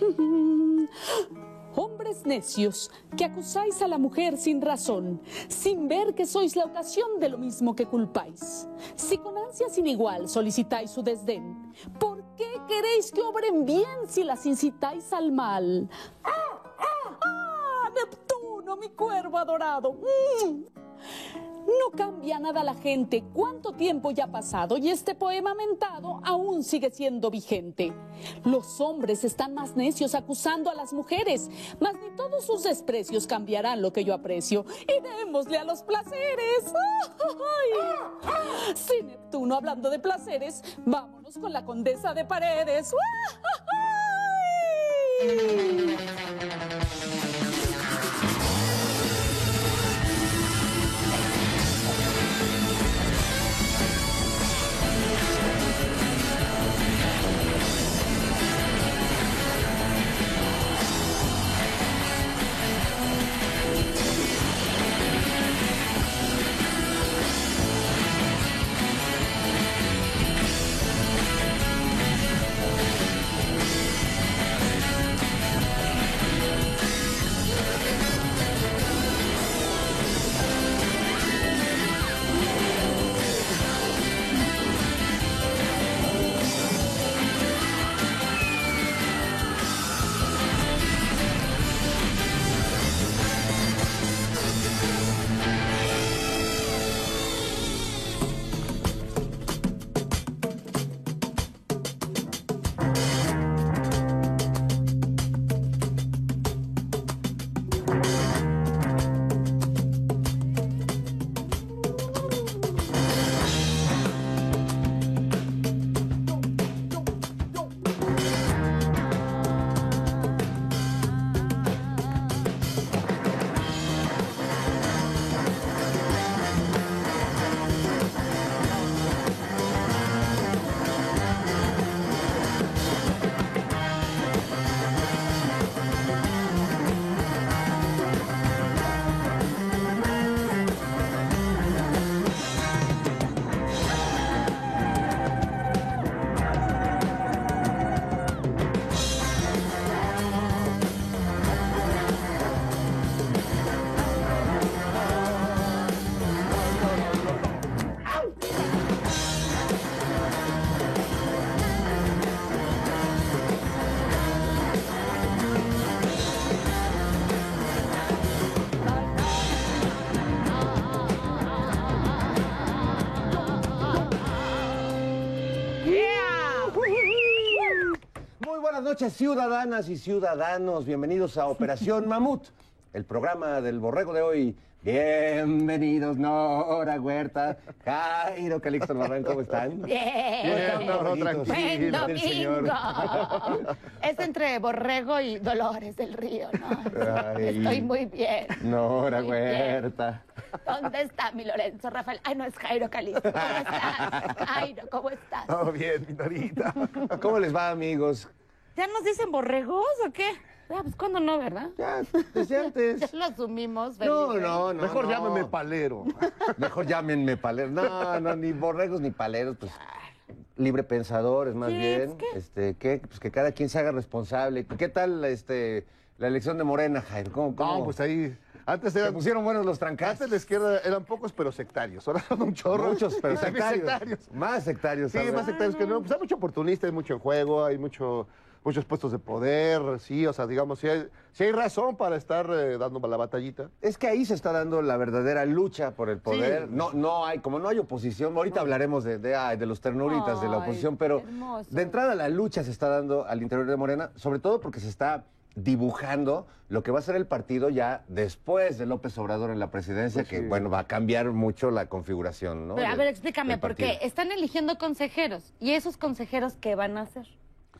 Hombres necios, que acusáis a la mujer sin razón, sin ver que sois la ocasión de lo mismo que culpáis. Si con ansia sin igual solicitáis su desdén, ¿por qué queréis que obren bien si las incitáis al mal? ¡Ah, ah, ah! Neptuno, mi cuervo adorado. ¡Mm! No cambia nada la gente, cuánto tiempo ya ha pasado y este poema mentado aún sigue siendo vigente. Los hombres están más necios acusando a las mujeres, mas ni todos sus desprecios cambiarán lo que yo aprecio. Y démosle a los placeres. ¡Ay! Neptuno, hablando de placeres, vámonos con la condesa de paredes. ¡Ay! Noches, ciudadanas y ciudadanos. Bienvenidos a Operación Mamut, el programa del borrego de hoy. Bienvenidos, Nora Huerta, Jairo Calixto Barran, ¿cómo están? Bien. no, Buen señor. domingo. Es entre Borrego y Dolores del Río, ¿no? Ay. Estoy muy bien. Nora Muy bien. Huerta. ¿Dónde está mi Lorenzo Rafael? Ay, no, es Jairo Calisto. ¿Cómo estás? Jairo, ¿cómo estás? Todo bien, mi Norita. ¿Cómo les va, amigos? ¿Ya nos dicen borregos o qué? Ah, pues cuándo no, ¿verdad? Ya, desde antes. Ya lo asumimos. No, Felipe. no, no. Mejor no. llámeme palero. Mejor llámenme paleros. No, no, ni borregos ni paleros, pues libre pensadores más bien. pues, ¿qué? Este, que pues que cada quien se haga responsable. ¿Qué tal este la elección de Morena, Jairo? ¿Cómo, cómo? No, pues ahí. Antes se pusieron buenos los trancazos. Antes la izquierda eran pocos, pero sectarios. Ahora son un chorro. Muchos, pero también sectarios. Más sectarios. Sí, más sectarios que no. Pues hay mucho oportunista, hay mucho en juego, hay mucho, muchos puestos de poder, sí, o sea, digamos, sí hay, razón para estar eh, dando la batallita. Es que ahí se está dando la verdadera lucha por el poder. Sí. No, no hay, como no hay oposición, ahorita hablaremos de, de, ay, de los ternuritas de la oposición, pero de entrada la lucha se está dando al interior de Morena, sobre todo porque se está dibujando lo que va a ser el partido ya después de López Obrador en la presidencia, Pues que sí. bueno, va a cambiar mucho la configuración, ¿no? Pero, a ver, explícame, porque están eligiendo consejeros. ¿Y esos consejeros qué van a hacer?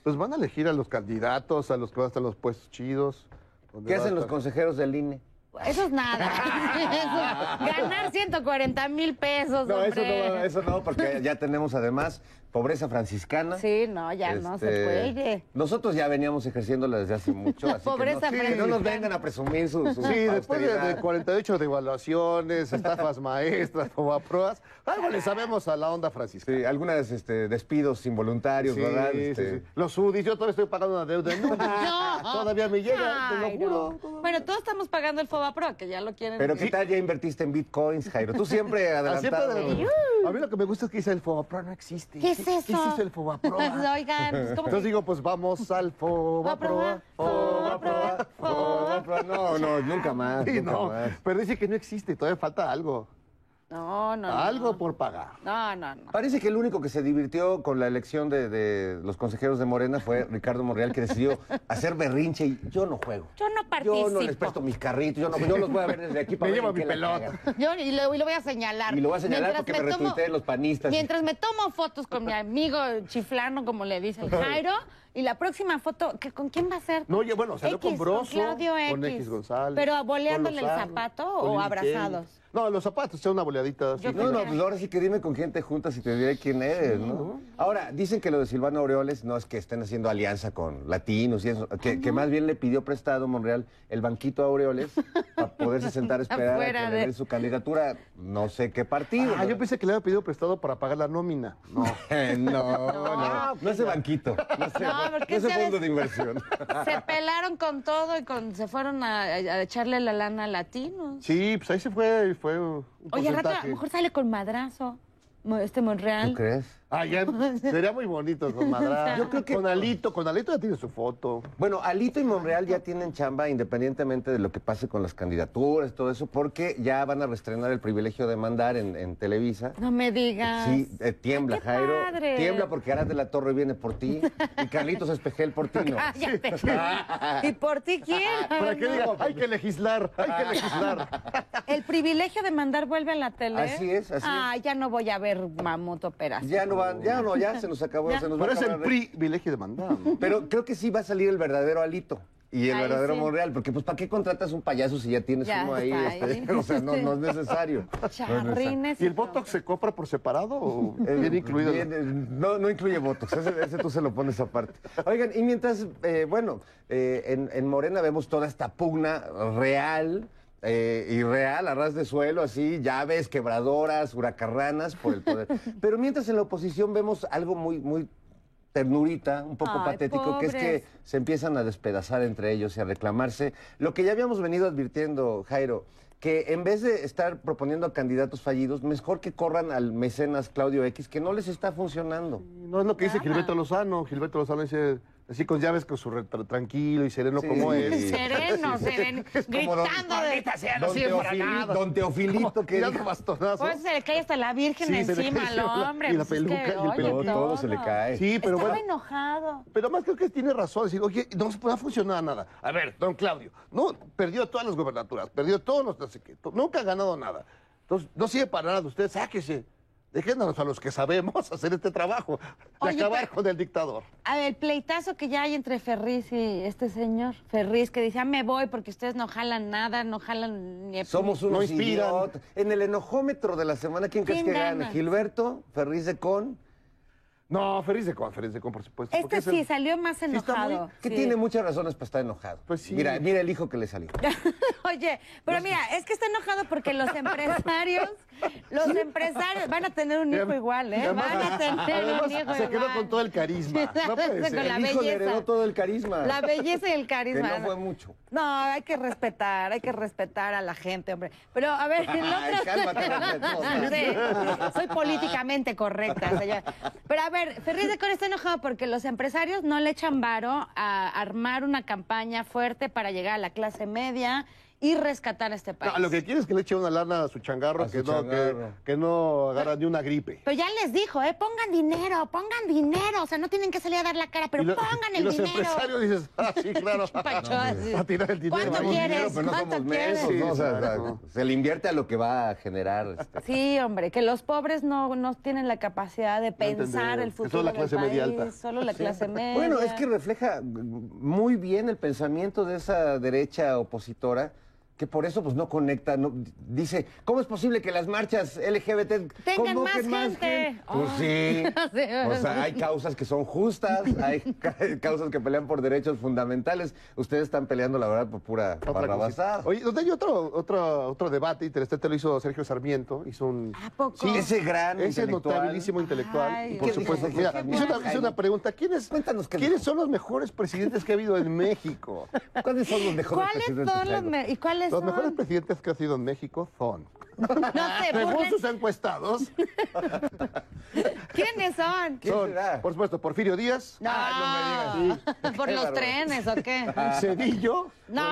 Pues van a elegir a los candidatos, a los que van a estar los puestos chidos. ¿Qué hacen los consejeros del INE? Eso es nada. Eso- ganar 140 mil pesos, No, eso no, eso no, porque ya tenemos además pobreza franciscana. Sí, no, ya no se Este, puede. Nosotros ya veníamos ejerciéndola desde hace mucho. La así que pobreza no, que no nos franciscana. vengan a presumir su, su Sí, después de, de austeridad. 48 devaluaciones, estafas maestras, pruebas, algo le sabemos a la onda franciscana. Sí, algunas este, despidos involuntarios, Sí, ¿verdad? sí, Este, sí. Los UDIs, yo todavía estoy pagando una deuda. No, No. Todavía me llega, te lo no. Bueno, todos estamos pagando el Fobapro, que ya lo quieren. Pero ¿qué tal ya invertiste en bitcoins, Jairo? Tú siempre siempre adelantado. de- A mí lo que me gusta es que dice el Fobapro no existe. ¿Qué es eso? ¿Qué es eso el Fobapro? Oigan, pues, ¿cómo Entonces que- digo, pues vamos al Fobapro. Fobapro, Fobapro, No, no, nunca más. Sí, nunca no, más. pero dice que no existe, todavía falta algo. No, no. no. Algo por pagar. No, no, no. Parece que el único que se divirtió con la elección de, de los consejeros de Morena fue Ricardo Monreal, que decidió hacer berrinche y yo no juego. Yo no participo. Yo no les presto mis carritos, yo, no, yo los voy a ver desde aquí para Me ver llevo en mi pelota. Yo y lo, y lo voy a señalar. Y lo voy a señalar Mientras porque me tomo- los panistas. Mientras me tomo fotos con mi amigo chiflano, como le dice el Jairo, y la próxima foto, ¿que, ¿con quién va a ser? No, ya, bueno, salió X, con Broso, Claudio con X. X González. Pero con boleándole el zapato con o abrazados. No, los zapatos, sea una boleadita. así. No, no, pues ahora sí que dime con quién te juntas y te diré quién eres, ¿no? Ahora, dicen que lo de Silvano Aureoles no es que estén haciendo alianza con latinos y eso, que, que más bien le pidió prestado Monreal el banquito a Aureoles para poderse sentar a esperar a que de- su candidatura, no sé qué partido. Ah, yo pensé que le había pedido prestado para pagar la nómina. No. no, no, no ese banquito, no ese, No, porque no ese fondo de inversión. Se pelaron con todo y con, se fueron a, a echarle la lana a latinos. Sí, pues ahí se fue, fue un Oye, al rato a porcentaje. lo mejor sale con madrazo. Este Monreal. ¿Tú crees? Ah, ya, sería muy bonito con Madrid. Yo creo que- Con Alito, con Alito ya tiene su foto. Bueno, Alito y Monreal ya tienen chamba independientemente de lo que pase con las candidaturas, todo eso, porque ya van a reestrenar el privilegio de mandar en, en Televisa. No me digas. Sí, eh, tiembla, Ay, Jairo. padre. Tiembla porque Arad de la Torre viene por ti y Carlitos Espejel por ti no. Cállate. ¿Y por ti quién? Para que diga, hay que legislar, hay que legislar. El privilegio de mandar vuelve a la tele. Así es, así Ah, ya no voy a ver Mamut Operación. Ya no van, ya no, ya se nos acabó, se nos va Pero a es el acabar. privilegio de mandar, ¿no? Pero creo que sí va a salir el verdadero Alito. Y el Ahí verdadero sí. Monreal, porque pues ¿para qué contratas un payaso si ya tienes Ya uno ahí? está este, o sea, no, no es necesario. Charrines. ¿Y el. Botox se compra por separado o Eh, viene incluido? bien, eh, no, no incluye votos, ese, ese tú se lo pones aparte. Oigan, y mientras, eh, bueno, eh, en, en Morena vemos toda esta pugna real eh, y real, a ras de suelo, así, llaves, quebradoras, huracarranas por el poder. Pero mientras en la oposición vemos algo muy, muy ternurita, un poco Ay, patético, que es que se empiezan a despedazar entre ellos y a reclamarse. Lo que ya habíamos venido advirtiendo, Jairo, que en vez de estar proponiendo a candidatos fallidos, mejor que corran al mecenas Claudio X, que no les está funcionando. No es lo que dice. Gilberto Lozano. Gilberto Lozano dice, así con llaves, con su re- tra- tranquilo y sereno Sí. como es. Sereno, sereno. como don- Gritando de. Don, Teofili- don Teofilito, que Tirando bastonazos. Pues se le cae hasta la Virgen Sí, encima al hombre. y la pues es que, peluca, y el pelo, todo, todo se le cae. Sí, pero Estaba bueno. enojado. Pero más creo que tiene razón. Decir, oye, no se puede funcionar nada. A ver, don Claudio, no, perdió todas las gobernaturas, perdió todos los no sé qué, nunca ha ganado nada. Entonces, no sirve para nada. Usted sáquese. Déjenos a los que sabemos hacer este trabajo. De Oye, acabar pero- con el dictador. A ver, el pleitazo que ya hay entre Ferriz y este señor. Ferriz que dice, ah, me voy porque ustedes no jalan nada, no jalan ni... Somos No unos inspiran. idiotas. En el enojómetro de la semana, ¿quién crees ¿Quién que gane? gana? ¿Gilberto? ¿Ferriz de Con? No, feliz de con, feliz de con, por supuesto. Este es sí el- salió más muy- enojado. Que sí. tiene muchas razones para estar enojado. Pues sí. Mira, mira el hijo que le salió. Oye, pero mira, es que está enojado porque los empresarios, los empresarios van a tener un hijo igual, ¿eh? Además- Van a tener además, un hijo se quedó igual. con todo el carisma. No puede Con ser. la el hijo le belleza. heredó todo el carisma. La belleza y el que carisma. no fue mucho. No, hay que respetar, hay que respetar a la gente, hombre. Pero a ver, el Ay, otro... cálmate, respetuosa. Sí, soy políticamente correcta, señora. Pero a ver, Ferriz de está enojado porque los empresarios no le echan varo a armar una campaña fuerte para llegar a la clase media y rescatar a este país. No, lo que quiere es que le eche una lana a su changarro, A su que, no, que, changarro. que no agarra ni una gripe. Pero ya les dijo, ¿eh? Pongan dinero, pongan dinero. O sea, no tienen que salir a dar la cara, pero Y lo- pongan y el los dinero. empresarios dices, ah, sí, claro. Pacho, a tirar el dinero. ¿Cuánto quieres? dinero, pero no ¿Cuánto quieres? ¿no? O sea, se le invierte a lo que va a generar. este, Sí, hombre, que los pobres no, no tienen la capacidad de pensar el futuro solo la del clase media país, alta. Solo la clase media. Bueno, es que refleja muy bien el pensamiento de esa derecha opositora que por eso pues no conecta, no, dice, ¿cómo es posible que las marchas LGBT Tengan convoquen más gente? Pues sí, Sí. o sea, hay causas que son justas, hay ca- causas que pelean por derechos fundamentales. Ustedes están peleando, la verdad, por pura barrabasada. Oye, donde hay otro, otro, otro debate interesante, lo hizo Sergio Sarmiento, hizo un... ¿A poco? Sí, ese gran Ese intelectual. notabilísimo intelectual. Ay, y por ¿qué supuesto, dijo mira, hizo una, hizo una pregunta. ¿Quiénes, Cuéntanos qué ¿quiénes dijo. son los mejores presidentes que ha habido en México? ¿Cuáles son los mejores ¿Cuáles presidentes son los me- y cuáles Los son? mejores presidentes que ha sido en México son... No sé, Según sus encuestados, ¿Quiénes son? ¿Quién son, será? por supuesto, Porfirio Díaz, No, Ah, no me digas. ¿Por Qué los trenes o qué? Cedillo, No.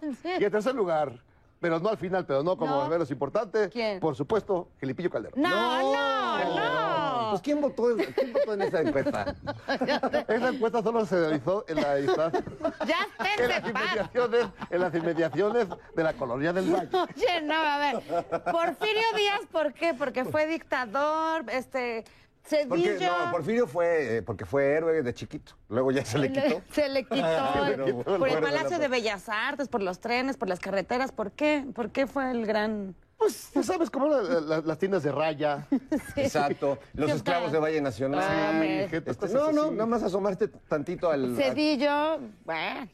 por y en tercer lugar, pero no al final, pero no como No. menos importante, ¿Quién? por supuesto, Felipillo Calderón. No, no, no. Pues ¿quién votó, ¿quién votó en esa encuesta? Esa encuesta solo se realizó en, la, isla- Ya en las inmediaciones, en las inmediaciones de la colonia del Valle. Oye, no, a ver. Porfirio Díaz, ¿por qué? Porque fue dictador, este, Porque, Cedillo. no, Porfirio fue, eh, porque fue héroe de chiquito. Luego ya se le quitó. Se le quitó. Se le quitó el por el poder de la Palacio de. Bellas Artes, por los trenes, por las carreteras. ¿Por qué? ¿Por qué fue el gran...? Pues, ya sabes, como la- la- las tiendas de raya. Exacto. Los esclavos de Valle Nacional. Ah, gente, Este, no, no, así. nada más asomaste tantito al... Cedillo,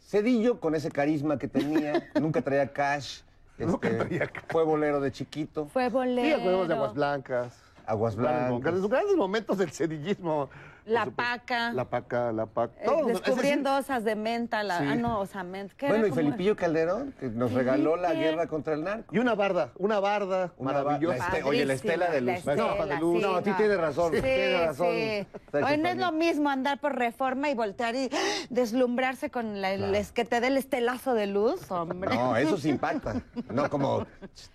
Cedillo con ese carisma que tenía, nunca traía cash. Nunca este, traía cash. Fue bolero de chiquito, fue Sí, bolero. acordemos de Aguas Blancas. Aguas blancas. grandes momentos del cedillismo. La supuesto. paca. La paca, la paca. Eh, Todo, descubriendo osas de menta. La, Sí. Ah, no, osamenta. ¿Qué Bueno, era y Felipillo Calderón, que nos regaló la guerra contra el narco. decir, Y una barda, una barda Una maravillosa. la este- oye, la estela de La luz. No, estela, de luz. sí, No, sí tiene razón, Sí, tiene razón. sí. Oye, no es lo mismo andar por reforma y voltear y deslumbrarse con la- el es- que te dé el estelazo de luz, hombre. No, eso sí impacta. No como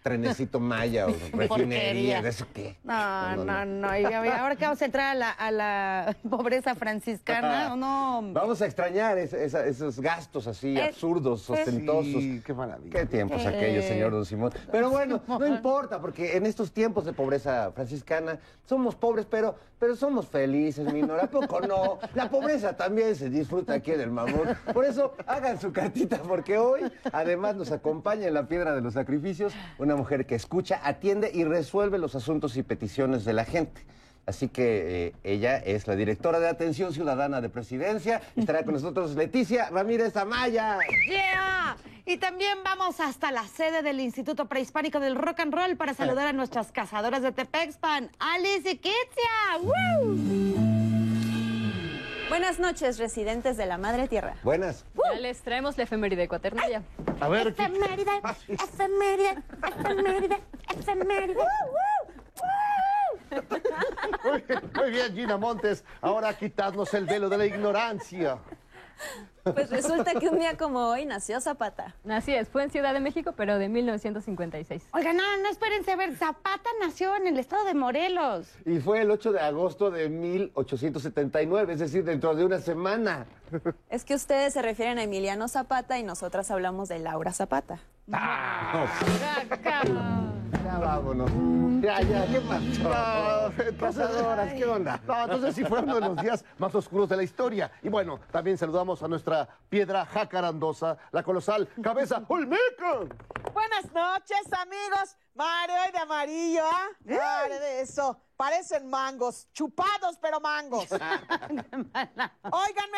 trenecito maya o refinería. ¿De eso qué? No, no, no. Y ahora que vamos a entrar a la, a la pobreza franciscana, no. hombre. Vamos a extrañar es- esa- esos gastos así Eh, absurdos, pues- ostentosos. Sí, qué maravilla. Qué tiempos Eh. aquellos, señor Don Simón. Pero bueno, no importa, porque en estos tiempos de pobreza franciscana somos pobres, pero, pero somos felices, mi Nora. ¿A poco no? La pobreza también se disfruta aquí en el Mamut. Por eso hagan su cartita, porque hoy además nos acompaña en la piedra de los sacrificios una mujer que escucha, atiende y resuelve los asuntos y peticiones de la gente. Así que eh, ella es la directora de Atención Ciudadana de Presidencia. Estará con nosotros Leticia Ramírez Amaya. ¡Yeah! Y también vamos hasta la sede del Instituto Prehispánico del Rock and Roll para saludar a nuestras cazadoras de Tepexpan, Alice y Kitsia. ¡Woo! Buenas noches, residentes de la Madre Tierra. Buenas. Ya les traemos la efeméride cuaternaria. A ver, ¿qué- Efeméride, efeméride, efeméride, efeméride. Muy bien, muy bien, Gina Montes. Ahora quitarnos el velo de la ignorancia. Pues resulta que un día como hoy nació Zapata. Así es, fue en Ciudad de México, pero de 1956. Oiga, no, no, espérense, a ver, Zapata nació en el estado de Morelos. Y fue el 8 de agosto de 1879, es decir, dentro de una semana. Es que ustedes se refieren a Emiliano Zapata y nosotras hablamos de Laura Zapata. Ya vámonos. Ya, ya, ¿qué pasó? No, entonces- ¿qué onda? No, entonces sí fue uno de los días más oscuros de la historia. Y bueno, también saludamos a nuestra piedra jacarandosa, la colosal cabeza Olmeca. Buenas noches, amigos. Mario y de amarillo, ¿ah? Madre de eso. Parecen mangos, chupados pero mangos. Óiganme,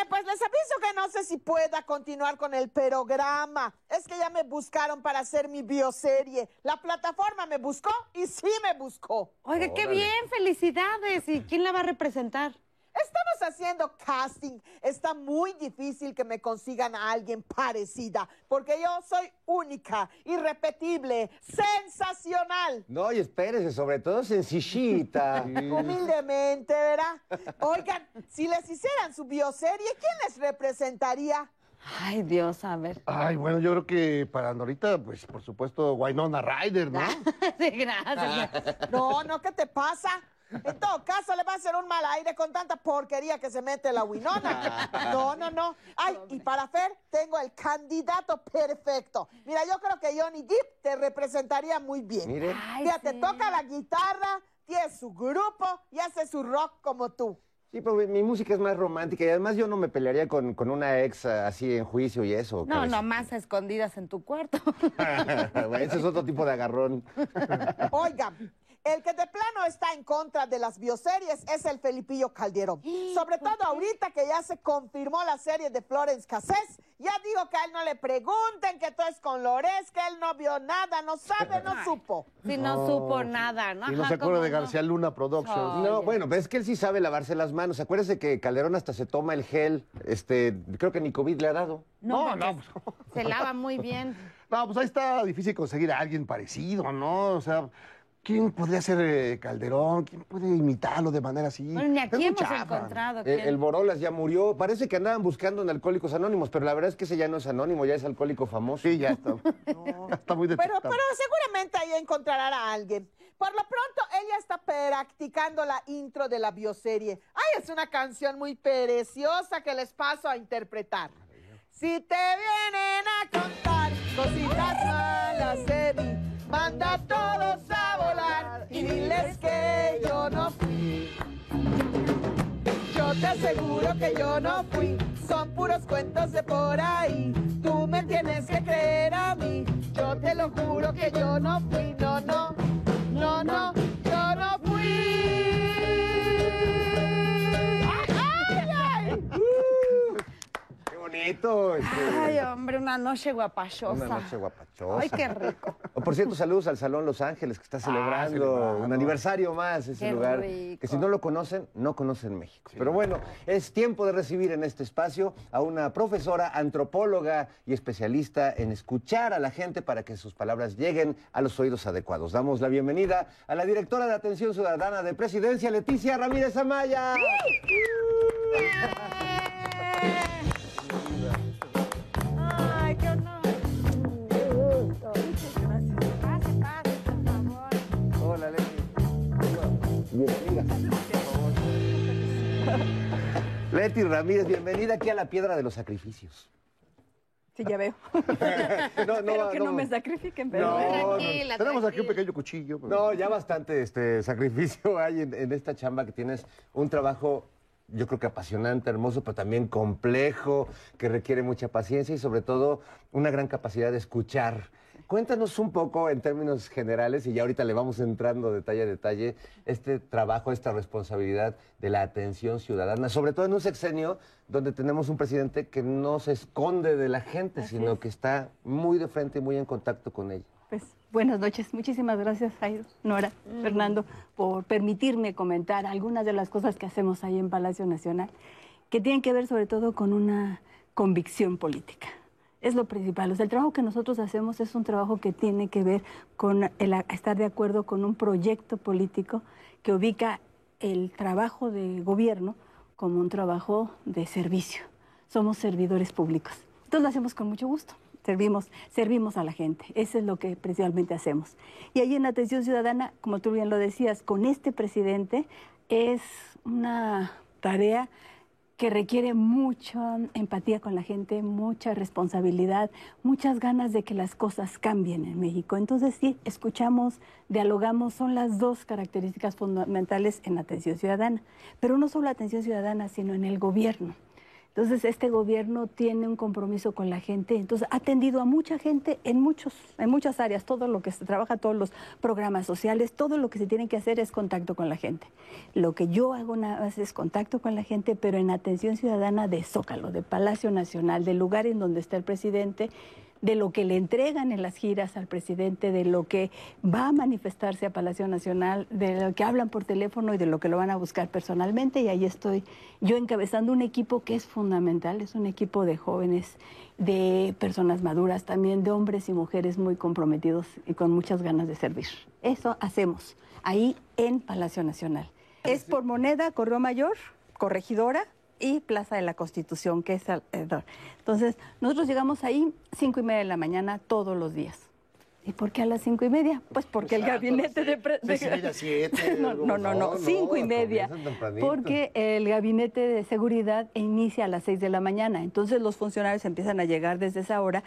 pues les aviso que no sé si pueda continuar con el programa. Es que ya me buscaron para hacer mi bioserie. La plataforma me buscó y sí me buscó. Oiga, qué bien, felicidades. ¿Y quién la va a representar? Estamos haciendo casting. Está muy difícil que me consigan a alguien parecida, porque yo soy única, irrepetible, sensacional. No, y espérese, sobre todo sencillita. Humildemente, ¿verdad? Oigan, si les hicieran su bioserie, ¿quién les representaría? Ay, Dios, a ver. Ay, bueno, yo creo que para Norita, pues por supuesto, Wynonna Ryder, ¿no? Sí, gracias. No, no, ¿qué te pasa? En todo caso, le va a hacer un mal aire con tanta porquería que se mete la Winona. No, no, no. Ay, y para Fer, tengo el candidato perfecto. Mira, yo creo que Johnny Depp te representaría muy bien. Mire. Fíjate, sí. toca la guitarra, tiene su grupo y hace su rock como tú. Sí, pero mi música es más romántica y además yo no me pelearía con, con una ex ah, así en juicio y eso. No, no, más escondidas en tu cuarto. Bueno, Ese es otro tipo de agarrón. Oigan, el que de plano está en contra de las bioseries es el Felipillo Calderón. Sobre todo ahorita que ya se confirmó la serie de Florence Cassés. Ya digo que a él no le pregunten que todo es con Lores, que él no vio nada, no sabe, no supo. Si no, supo nada, ¿no? Y no Ajá, se acuerda ¿cómo de no? García Luna Productions. No, bueno, pero es que él sí sabe lavarse las manos. Acuérdese que Calderón hasta se toma el gel. Este, creo que ni COVID le ha dado. No, No, no. Se lava muy bien. No, pues ahí está difícil conseguir a alguien parecido, ¿no? O sea, ¿quién podría ser eh, Calderón? ¿Quién puede imitarlo de manera así? Bueno, ni aquí hemos chafa. encontrado. Eh, ¿quién? el Borolas ya murió. Parece que andaban buscando en Alcohólicos Anónimos, pero la verdad es que ese ya no es anónimo, ya es alcohólico famoso. Sí, ya está. Ya está muy detectado. pero seguramente ahí encontrarán a alguien. Por lo pronto, ella está practicando la intro de la bioserie. Ay, es una canción muy preciosa que les paso a interpretar. Si te vienen a contar cositas malas de mí, manda a todos a volar y diles que yo no fui. Yo te aseguro que yo no fui, son puros cuentos de por ahí. Tú me tienes que creer a mí, yo te lo juro que yo no fui, no, no, no, no, yo no fui. Bonito! este, Ay, hombre, una noche guapachosa. una noche guapachosa. Ay, qué rico. Por cierto, saludos al Salón Los Ángeles, que está celebrando, celebrando. un aniversario más, ese Qué lugar. rico. Que si no lo conocen, no conocen México. Pero bueno, es tiempo de recibir en este espacio a una profesora, antropóloga y especialista en escuchar a la gente para que sus palabras lleguen a los oídos adecuados. Damos la bienvenida a la directora de Atención Ciudadana de Presidencia, Leticia Ramírez Amaya. Ay, Leti Ramírez, bienvenida aquí a la Piedra de los Sacrificios. Sí, ya veo. No, Espero que no, me sacrifiquen, pero... No, no. Tranquila, Tenemos aquí un pequeño cuchillo. pero- No, ya bastante este sacrificio hay en, en esta chamba que tienes un trabajo, yo creo que apasionante, hermoso, pero también complejo, que requiere mucha paciencia y sobre todo una gran capacidad de escuchar. Cuéntanos un poco en términos generales, y ya ahorita le vamos entrando detalle a detalle, este trabajo, esta responsabilidad de la atención ciudadana, sobre todo en un sexenio donde tenemos un presidente que no se esconde de la gente, sino que está muy de frente y muy en contacto con ella. Pues buenas noches. Muchísimas gracias, Jairo, Nora, Fernando, por permitirme comentar algunas de las cosas que hacemos ahí en Palacio Nacional, que tienen que ver sobre todo con una convicción política. Es lo principal. O sea, el trabajo que nosotros hacemos es un trabajo que tiene que ver con el estar de acuerdo con un proyecto político que ubica el trabajo de gobierno como un trabajo de servicio. Somos servidores públicos. Entonces lo hacemos con mucho gusto. Servimos, servimos a la gente. Eso es lo que principalmente hacemos. Y ahí en Atención Ciudadana, como tú bien lo decías, con este presidente es una tarea que requiere mucha empatía con la gente, mucha responsabilidad, muchas ganas de que las cosas cambien en México. Entonces sí, escuchamos, dialogamos, son las dos características fundamentales en atención ciudadana, pero no solo atención ciudadana, sino en el gobierno. Entonces, este gobierno tiene un compromiso con la gente, entonces ha atendido a mucha gente en, muchos, en muchas áreas, todo lo que se trabaja, todos los programas sociales, todo lo que se tiene que hacer es contacto con la gente. Lo que yo hago nada más es contacto con la gente, pero en atención ciudadana de Zócalo, de Palacio Nacional, del lugar en donde está el presidente, de lo que le entregan en las giras al presidente, de lo que va a manifestarse a Palacio Nacional, de lo que hablan por teléfono y de lo que lo van a buscar personalmente. Y ahí estoy yo encabezando un equipo que es fundamental, es un equipo de jóvenes, de personas maduras, también de hombres y mujeres muy comprometidos y con muchas ganas de servir. Eso hacemos ahí en Palacio Nacional. Es por moneda, Correo Mayor, Corregidora, y Plaza de la Constitución, que es alrededor. Entonces, nosotros llegamos ahí cinco y media de la mañana todos los días. ¿Y por qué a las cinco y media? Pues porque el gabinete de... No, no, no, cinco y media. Porque el gabinete de seguridad inicia a las seis de la mañana. Entonces los funcionarios empiezan a llegar desde esa hora.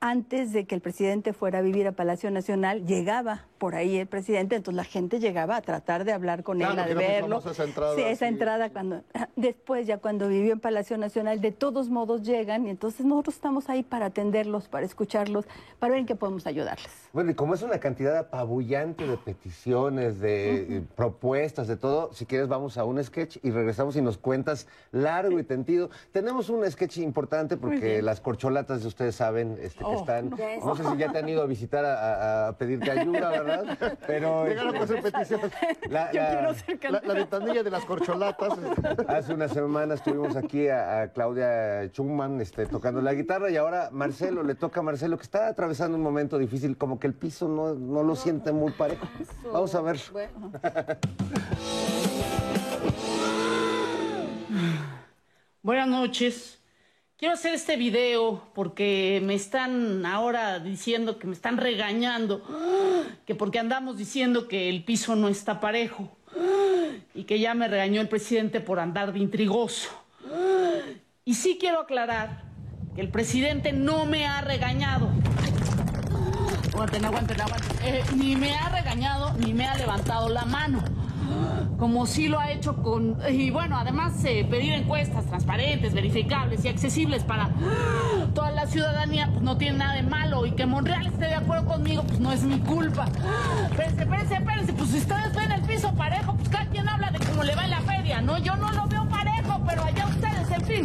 Antes de que el presidente fuera a vivir a Palacio Nacional, llegaba por ahí el presidente, entonces la gente llegaba a tratar de hablar con Claro, él, de verlo. esa entrada, sí, esa sí. entrada cuando después ya cuando vivió en Palacio Nacional, de todos modos llegan y entonces nosotros estamos ahí para atenderlos, para escucharlos, para ver en qué podemos ayudarles. Bueno, y como es una cantidad apabullante de peticiones, de eh, propuestas, de todo, si quieres vamos a un sketch y regresamos y nos cuentas largo y tendido. Tenemos un sketch importante porque las corcholatas de ustedes saben este, que Oh, están... no. No. sé si ya te han ido a visitar a, a- a pedirte ayuda, ¿verdad? Pero... Llegaron con este, su petición. la- Yo la- quiero ser La, la ventanilla de las corcholatas. Hace unas semanas tuvimos aquí a, a Claudia Schumann este, tocando la guitarra y ahora Marcelo, le toca a Marcelo que está atravesando un momento difícil, como que el piso no, no lo siente muy parejo. Vamos a ver. Buenas noches. Quiero hacer este video porque me están ahora diciendo que me están regañando, que porque andamos diciendo que el piso no está parejo y que ya me regañó el presidente por andar de intrigoso. Y sí quiero aclarar que el presidente no me ha regañado. Aguanten, aguanten, aguanten. Eh, ni me ha regañado ni me ha levantado la mano como sí lo ha hecho con... Y bueno, además eh, pedir encuestas transparentes, verificables y accesibles para toda la ciudadanía, pues no tiene nada de malo. Y que Monreal esté de acuerdo conmigo, pues no es mi culpa. Espérense, espérense, espérense, pues si ustedes ven el piso parejo, pues cada quien habla de cómo le va en la feria, ¿no? Yo no lo veo parejo, pero allá ustedes, en fin.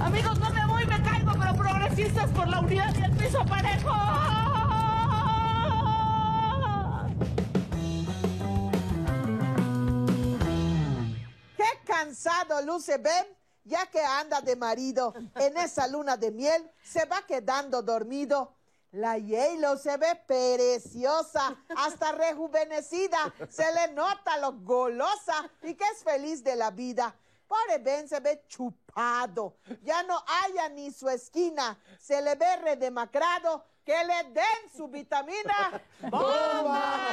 Amigos, no me voy, me caigo, pero progresistas por la unidad y el piso parejo. Qué cansado luce Ben, ya que anda de marido en esa luna de miel, se va quedando dormido. La Yelo se ve preciosa, hasta rejuvenecida, se le nota lo golosa y que es feliz de la vida. Pobre Ben se ve chupado, ya no haya ni su esquina, se le ve redemacrado, que le den su vitamina. ¡Bomba!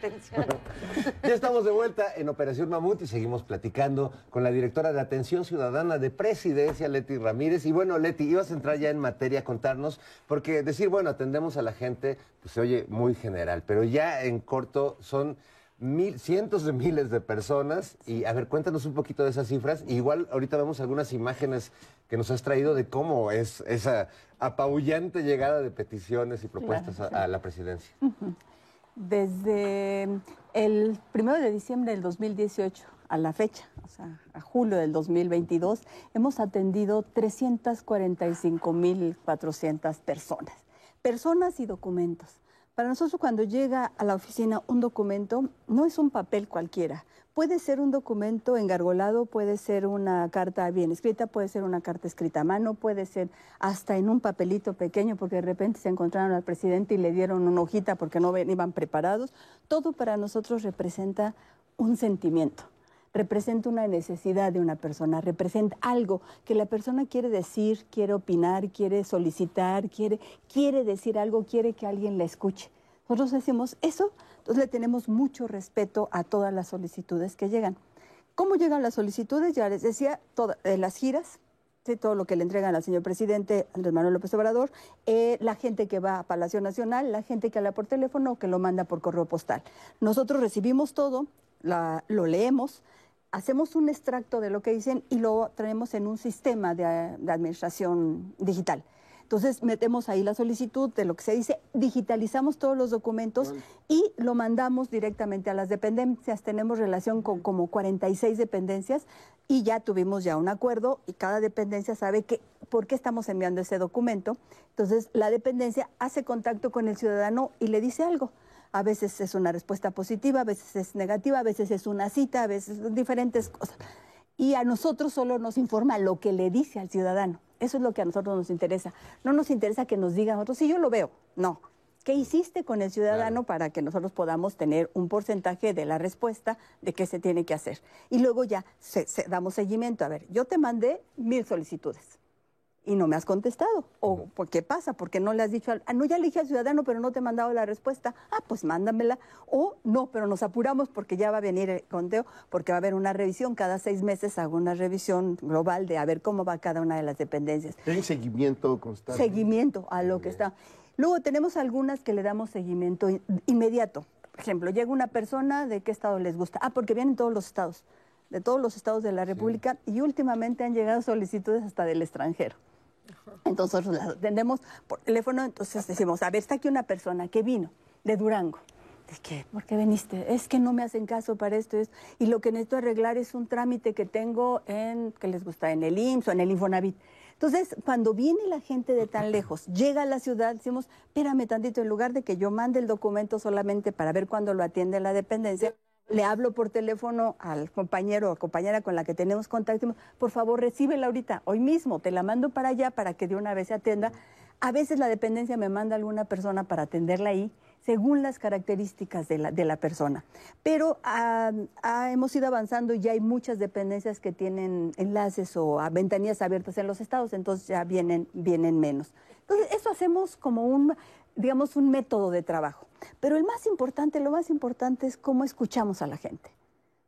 Atención. Ya estamos de vuelta en Operación Mamut y seguimos platicando con la directora de Atención Ciudadana de Presidencia, Leti Ramírez. Y bueno, Leti, ibas a entrar ya en materia a contarnos, porque decir, bueno, atendemos a la gente, pues se oye muy general, pero ya en corto son mil, cientos de miles de personas. Y a ver, cuéntanos un poquito de esas cifras. Igual ahorita vemos algunas imágenes que nos has traído de cómo es esa apabullante llegada de peticiones y propuestas Claro, a- a la presidencia. Desde el primero de diciembre del 2018 a la fecha, o sea, a julio del 2022, hemos atendido 345.400 personas. Personas y documentos. Para nosotros cuando llega a la oficina un documento, no es un papel cualquiera. Puede ser un documento engargolado, puede ser una carta bien escrita, puede ser una carta escrita a mano, puede ser hasta en un papelito pequeño porque de repente se encontraron al presidente y le dieron una hojita porque no iban preparados. Todo para nosotros representa un sentimiento representa una necesidad de una persona, representa algo que la persona quiere decir, quiere opinar, quiere solicitar, quiere, quiere decir algo, quiere que alguien la escuche. Nosotros decimos eso, entonces le tenemos mucho respeto a todas las solicitudes que llegan. ¿Cómo llegan las solicitudes? Ya les decía, todas eh, las giras, ¿sí? todo lo que le entregan al señor presidente Andrés Manuel López Obrador, eh, la gente que va a Palacio Nacional, la gente que habla por teléfono o que lo manda por correo postal. Nosotros recibimos todo, la- lo leemos, hacemos un extracto de lo que dicen y lo traemos en un sistema de, de administración digital. Entonces metemos ahí la solicitud de lo que se dice, digitalizamos todos los documentos y lo mandamos directamente a las dependencias. Tenemos relación con como 46 dependencias y ya tuvimos ya un acuerdo y cada dependencia sabe que por qué estamos enviando ese documento. Entonces la dependencia hace contacto con el ciudadano y le dice algo. A veces es una respuesta positiva, a veces es negativa, a veces es una cita, a veces diferentes cosas. Y a nosotros solo nos informa lo que le dice al ciudadano. Eso es lo que a nosotros nos interesa. No nos interesa que nos digan otros, sí, yo lo veo. No. ¿Qué hiciste con el ciudadano para que nosotros podamos tener un porcentaje de la respuesta de qué se tiene que hacer? Y luego ya se- se- damos seguimiento. A ver, yo te mandé mil solicitudes. Y no me has contestado. O ¿por qué pasa? Porque no le has dicho, al, ah, no, ya le dije al ciudadano, pero no te he mandado la respuesta. Ah, pues mándamela. O no, pero nos apuramos porque ya va a venir el conteo, porque va a haber una revisión. Cada seis meses hago una revisión global de a ver cómo va cada una de las dependencias. Hay seguimiento constante. Seguimiento a lo que está. Luego tenemos algunas que le damos seguimiento in- inmediato. Por ejemplo, llega una persona, ¿de qué estado les gusta? Ah, porque vienen todos los estados, de todos los estados de la República y últimamente han llegado solicitudes hasta del extranjero. Entonces las atendemos por teléfono, entonces decimos, a ver, está aquí una persona que vino de Durango. ¿De qué? ¿Por qué viniste? Es que no me hacen caso para esto. es- Y lo que necesito arreglar es un trámite que tengo en, ¿qué les gusta? En el IMSS o en el Infonavit. Entonces, cuando viene la gente de tan lejos, llega a la ciudad, decimos, espérame tantito, en lugar de que yo mande el documento solamente para ver cuándo lo atiende la dependencia, le hablo por teléfono al compañero o compañera con la que tenemos contacto, por favor, recíbela ahorita, hoy mismo, te la mando para allá para que de una vez se atienda. A veces la dependencia me manda alguna persona para atenderla ahí, según las características de la, de la persona. Pero ah, ah, hemos ido avanzando y ya hay muchas dependencias que tienen enlaces o ventanillas abiertas en los estados, entonces ya vienen, vienen menos. Entonces, eso hacemos como un, digamos, un método de trabajo. Pero el más importante, lo más importante es cómo escuchamos a la gente.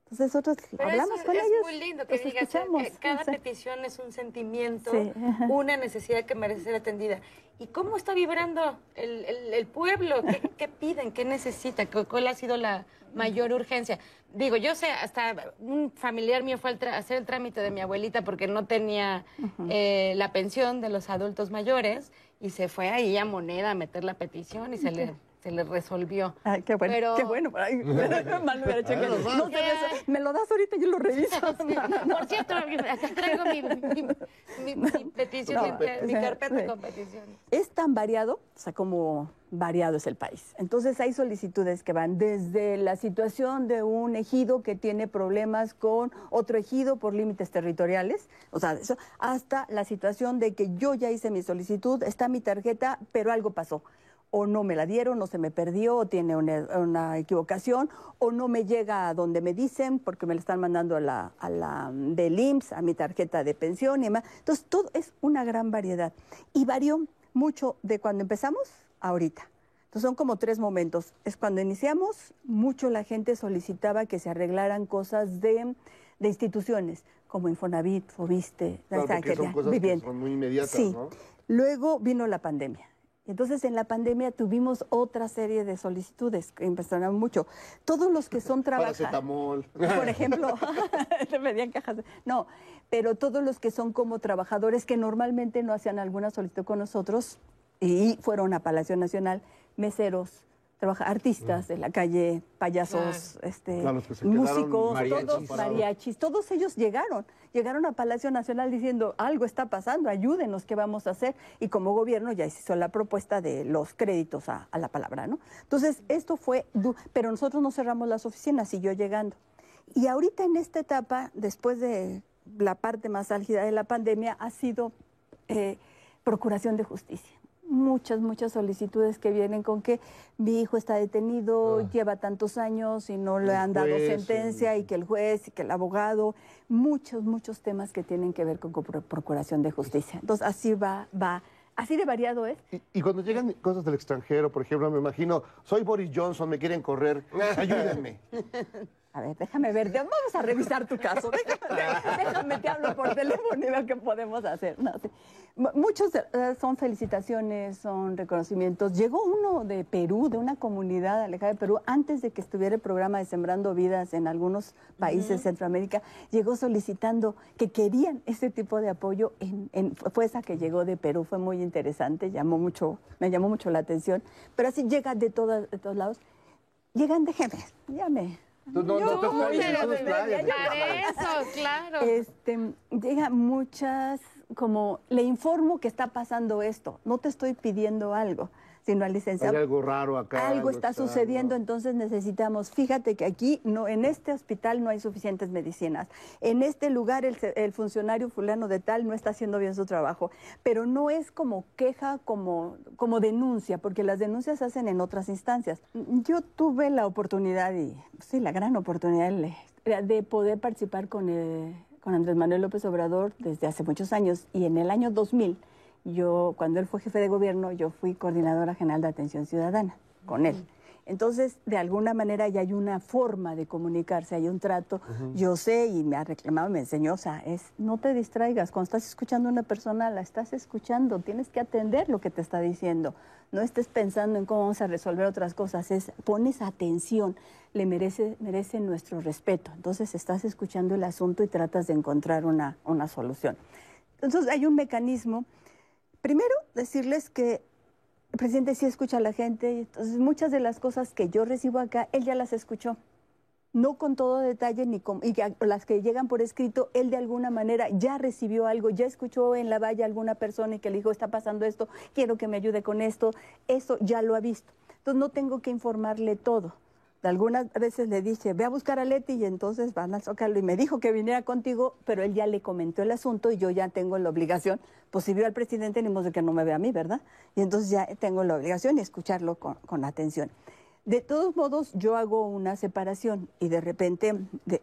Entonces, nosotros Pero hablamos es, con es ellos. muy lindo que digas eh, escuchamos. que cada o sea, petición es un sentimiento, Sí. una necesidad que merece ser atendida. ¿Y cómo está vibrando el, el- el pueblo? ¿Qué, qué piden? ¿Qué necesita? ¿Cu- ¿Cuál ha sido la mayor urgencia? Digo, yo sé, hasta un familiar mío fue a hacer el trámite de mi abuelita porque no tenía eh, la pensión de los adultos mayores y se fue ahí a moneda a meter la petición y se le, se le resolvió. Ay, qué bueno, Pero- qué bueno. Ay, mal me hubiera hecho que- no te me lo das ahorita y yo lo reviso. Por cierto, acá traigo mi, mi- mi- mi petición, No, mi, carpeta sí. con peticiones. Es tan variado, o sea, como variado es el país. Entonces hay solicitudes que van desde la situación de un ejido que tiene problemas con otro ejido por límites territoriales, o sea, eso, hasta la situación de que yo ya hice mi solicitud, está mi tarjeta, pero algo pasó. O no me la dieron, o se me perdió, o tiene una, una equivocación, o no me llega a donde me dicen, porque me la están mandando a la, a la mm, del IMSS, a mi tarjeta de pensión y demás. Entonces, todo es una gran variedad. Y varió mucho de cuando empezamos a ahorita. Entonces son como tres momentos. Es cuando iniciamos, mucho la gente solicitaba que se arreglaran cosas de, de instituciones, como Infonavit, Fobiste, Claro, porque son que- cosas que vivienda. son muy inmediatas, Sí. ¿no? Luego vino la pandemia. Entonces en la pandemia tuvimos otra serie de solicitudes que impresionaron mucho. Todos los que son trabajadores. Por ejemplo, te pedían cajas. de- No, pero todos los que son como trabajadores que normalmente no hacían alguna solicitud con nosotros y fueron a Palacio Nacional, meseros, trabaja, artistas de la calle, payasos, este, Claro, los que se quedaron músicos, mariachis todos mariachis, todos ellos llegaron, llegaron a Palacio Nacional diciendo algo está pasando, ayúdenos, ¿qué vamos a hacer? Y como gobierno ya hizo la propuesta de los créditos a, la palabra, ¿no? Entonces, esto fue, pero nosotros no cerramos las oficinas, siguió llegando. Y ahorita en esta etapa, después de la parte más álgida de la pandemia, ha sido eh, procuración de justicia. Muchas, muchas solicitudes que vienen con que mi hijo está detenido, lleva tantos años y no le El han dado juez, sentencia y que el juez y que el abogado, muchos, muchos temas que tienen que ver con co- procuración de justicia. Entonces, así va, va, así de variado es. Y, y cuando llegan cosas del extranjero, por ejemplo, me imagino, soy Boris Johnson, me quieren correr, ayúdenme. A ver, déjame ver, vamos a revisar tu caso. Déjame, déjame, te hablo por teléfono y veo qué podemos hacer. No, sí. Muchos eh, son felicitaciones, son reconocimientos. Llegó uno de Perú, de una comunidad alejada de Perú, antes de que estuviera el programa de Sembrando Vidas en algunos países de Centroamérica, llegó solicitando que querían ese tipo de apoyo. En, en- fue esa que llegó de Perú, fue muy interesante, llamó mucho, me llamó mucho la atención. Pero así llega de, todos lados. Llegan de ya me... Tú no, no te no media, Para eso, claro. Este, llega muchas, como, le informo que está pasando esto, no te estoy pidiendo algo, sino al Hay licenciado. algo raro acá. Algo está extraño. sucediendo, entonces necesitamos, fíjate que aquí, no, en este hospital no hay suficientes medicinas, en este lugar el, el funcionario fulano de tal no está haciendo bien su trabajo, pero no es como queja, como, como denuncia, porque las denuncias se hacen en otras instancias. Yo tuve la oportunidad, y sí, la gran oportunidad de, de poder participar con, eh, con Andrés Manuel López Obrador desde hace muchos años, y en el año 2000 yo, cuando él fue jefe de gobierno, yo fui coordinadora general de atención ciudadana con él. Entonces, de alguna manera ya hay una forma de comunicarse, hay un trato. Yo sé y me ha reclamado, me enseñó, o sea, es no te distraigas. Cuando estás escuchando a una persona, la estás escuchando, tienes que atender lo que te está diciendo. No estés pensando en cómo vamos a resolver otras cosas, es pones atención, le merece, merece nuestro respeto. Entonces, estás escuchando el asunto y tratas de encontrar una, una solución. Entonces, hay un mecanismo. Primero, decirles que el presidente sí escucha a la gente, entonces muchas de las cosas que yo recibo acá, él ya las escuchó. No con todo detalle, ni con, y las que llegan por escrito, él de alguna manera ya recibió algo, ya escuchó en la valla alguna persona y que le dijo, está pasando esto, quiero que me ayude con esto, eso ya lo ha visto. Entonces no tengo que informarle todo. Algunas veces le dije, ve a buscar a Leti y entonces van al Zócalo y me dijo que viniera contigo, pero él ya le comentó el asunto y yo ya tengo la obligación, pues si vio al presidente ni modo que no me vea a mí, ¿verdad? Y entonces ya tengo la obligación de escucharlo con, con atención. De todos modos, yo hago una separación y de repente